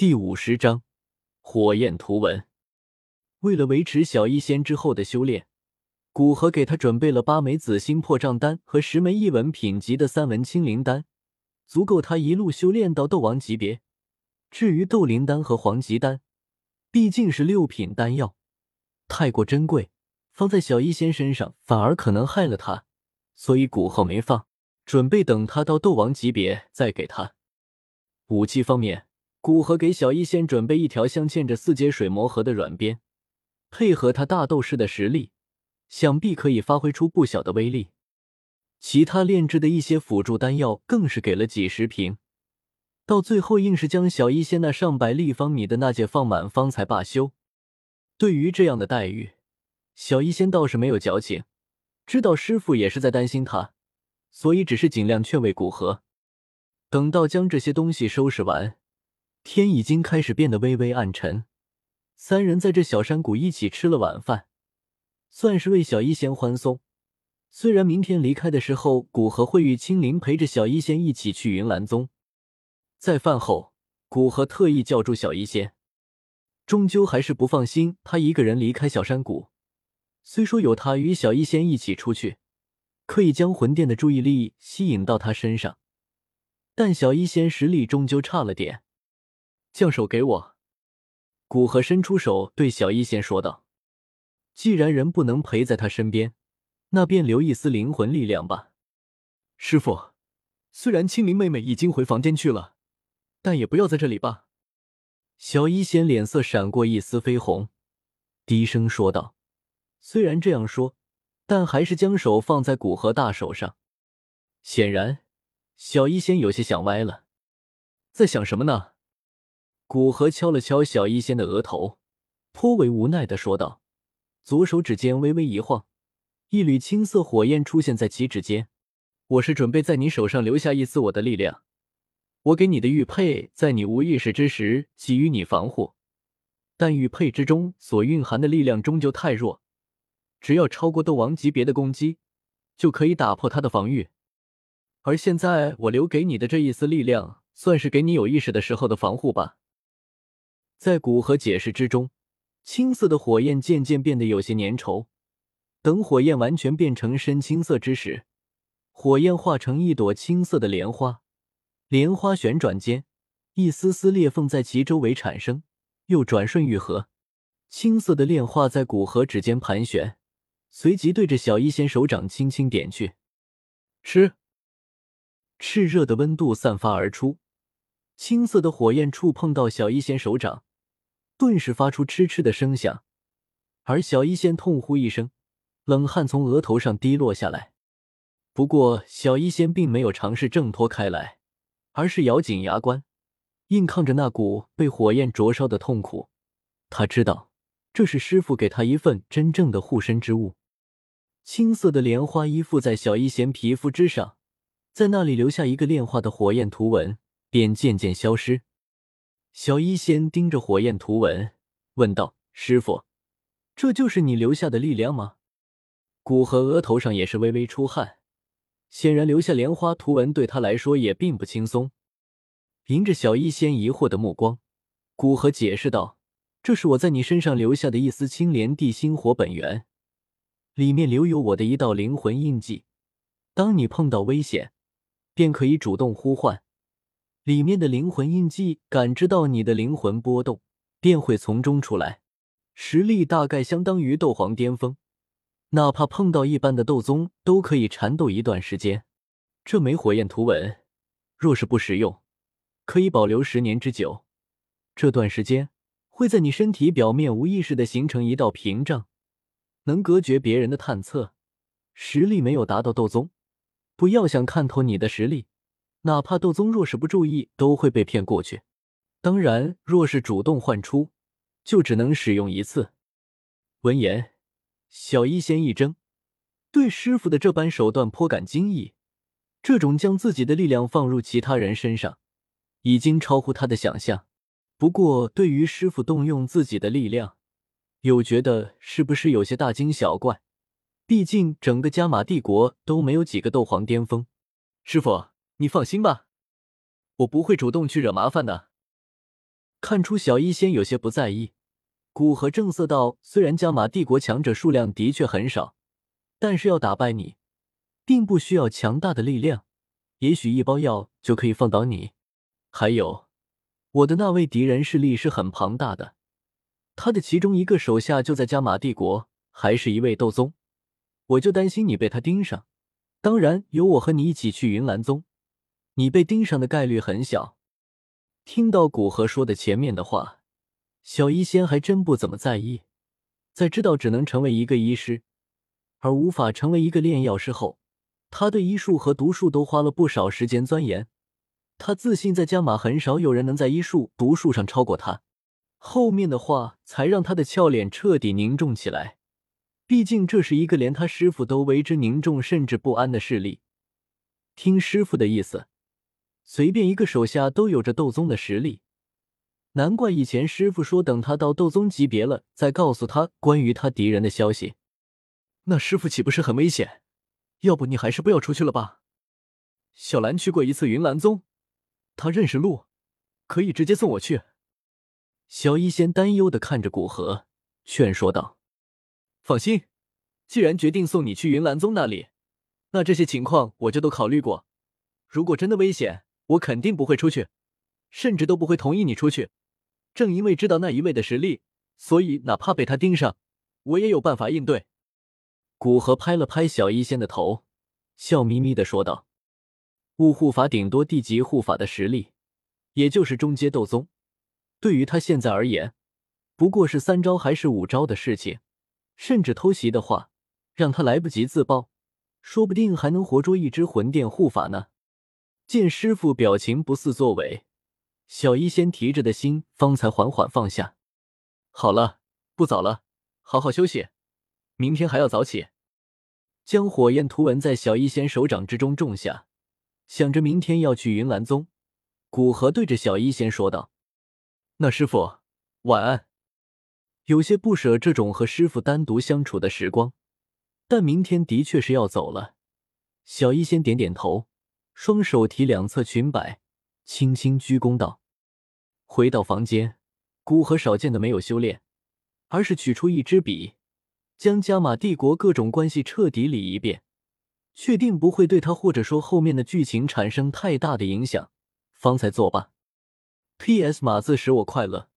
第五十章火焰图文。为了维持小医仙之后的修炼，古河给他准备了八枚紫心破障丹和十枚异文品级的三文清灵丹，足够他一路修炼到斗王级别。至于斗灵丹和黄级丹，毕竟是六品丹药，太过珍贵，放在小医仙身上反而可能害了他，所以古河没放，准备等他到斗王级别再给他。武器方面。古河给小医仙准备一条镶嵌着四阶水魔核的软鞭，配合他大斗士的实力，想必可以发挥出不小的威力。其他炼制的一些辅助丹药更是给了几十瓶，到最后硬是将小医仙那上百立方米的那戒放满，方才罢休。对于这样的待遇，小医仙倒是没有矫情，知道师傅也是在担心他，所以只是尽量劝慰古河。等到将这些东西收拾完。天已经开始变得微微暗沉，三人在这小山谷一起吃了晚饭，算是为小医仙欢送。虽然明天离开的时候，古河会与青灵陪着小医仙一起去云岚宗，在饭后，古河特意叫住小医仙，终究还是不放心他一个人离开小山谷。虽说有他与小医仙一起出去，可以将魂殿的注意力吸引到他身上，但小医仙实力终究差了点。将手给我，古河伸出手对小医仙说道：“既然人不能陪在他身边，那便留一丝灵魂力量吧。”师傅，虽然青灵妹妹已经回房间去了，但也不要在这里吧。小医仙脸色闪过一丝绯红，低声说道：“虽然这样说，但还是将手放在古河大手上。显然，小医仙有些想歪了，在想什么呢？”古河敲了敲小医仙的额头，颇为无奈的说道，左手指尖微微一晃，一缕青色火焰出现在其指尖。我是准备在你手上留下一丝我的力量，我给你的玉佩，在你无意识之时给予你防护，但玉佩之中所蕴含的力量终究太弱，只要超过斗王级别的攻击，就可以打破他的防御。而现在我留给你的这一丝力量，算是给你有意识的时候的防护吧。在古河解释之中，青色的火焰渐渐变得有些粘稠。等火焰完全变成深青色之时，火焰化成一朵青色的莲花，莲花旋转间，一丝丝裂缝在其周围产生，又转瞬愈合。青色的炼化在古河指尖盘旋，随即对着小医仙手掌轻轻点去。吃，炽热的温度散发而出，青色的火焰触碰到小医仙手掌。顿时发出嗤嗤的声响，而小医仙痛呼一声，冷汗从额头上滴落下来。不过，小医仙并没有尝试挣脱开来，而是咬紧牙关，硬抗着那股被火焰灼烧的痛苦。他知道，这是师傅给他一份真正的护身之物。青色的莲花依附在小医仙皮肤之上，在那里留下一个炼化的火焰图文，便渐渐消失。小医仙盯着火焰图文，问道：“师傅，这就是你留下的力量吗？”古河额头上也是微微出汗，显然留下莲花图文对他来说也并不轻松。迎着小医仙疑惑的目光，古河解释道：“这是我在你身上留下的一丝青莲地心火本源，里面留有我的一道灵魂印记。当你碰到危险，便可以主动呼唤。”里面的灵魂印记感知到你的灵魂波动，便会从中出来，实力大概相当于斗皇巅峰，哪怕碰到一般的斗宗，都可以缠斗一段时间。这枚火焰图文，若是不使用，可以保留十年之久。这段时间会在你身体表面无意识的形成一道屏障，能隔绝别人的探测。实力没有达到斗宗，不要想看透你的实力。哪怕斗宗若是不注意，都会被骗过去。当然，若是主动唤出，就只能使用一次。闻言，小医仙一怔，对师傅的这般手段颇感惊异。这种将自己的力量放入其他人身上，已经超乎他的想象。不过，对于师傅动用自己的力量，又觉得是不是有些大惊小怪？毕竟整个加玛帝国都没有几个斗皇巅峰。师傅。你放心吧，我不会主动去惹麻烦的。看出小医仙有些不在意，古河正色道：“虽然加玛帝国强者数量的确很少，但是要打败你，并不需要强大的力量，也许一包药就可以放倒你。还有，我的那位敌人势力是很庞大的，他的其中一个手下就在加玛帝国，还是一位斗宗。我就担心你被他盯上。当然，有我和你一起去云岚宗，你被盯上的概率很小。”听到古河说的前面的话，小医仙还真不怎么在意。在知道只能成为一个医师，而无法成为一个炼药师后，他对医术和毒术都花了不少时间钻研。他自信在加玛很少有人能在医术、毒术上超过他。后面的话才让他的俏脸彻底凝重起来。毕竟这是一个连他师傅都为之凝重甚至不安的势力。听师傅的意思。随便一个手下都有着斗宗的实力，难怪以前师傅说等他到斗宗级别了再告诉他关于他敌人的消息。那师傅岂不是很危险？要不你还是不要出去了吧。小兰去过一次云岚宗，他认识路，可以直接送我去。小医仙担忧的看着古河，劝说道：“放心，既然决定送你去云岚宗那里，那这些情况我就都考虑过。如果真的危险，我肯定不会出去，甚至都不会同意你出去。正因为知道那一位的实力，所以哪怕被他盯上，我也有办法应对。古河拍了拍小医仙的头，笑眯眯的说道：“雾护法顶多地级护法的实力，也就是中阶斗宗。对于他现在而言，不过是三招还是五招的事情。甚至偷袭的话，让他来不及自爆，说不定还能活捉一只魂殿护法呢。”见师傅表情不似作伪，小医仙提着的心方才缓缓放下。好了，不早了，好好休息，明天还要早起。将火焰图文在小医仙手掌之中种下，想着明天要去云岚宗，古河对着小医仙说道：“那师傅晚安。”有些不舍这种和师傅单独相处的时光，但明天的确是要走了。小医仙点点头。双手提两侧裙摆，轻轻鞠躬道：“回到房间，孤和少见的没有修炼，而是取出一支笔，将加玛帝国各种关系彻底理一遍，确定不会对他或者说后面的剧情产生太大的影响，方才作罢。P.S. 码字使我快乐，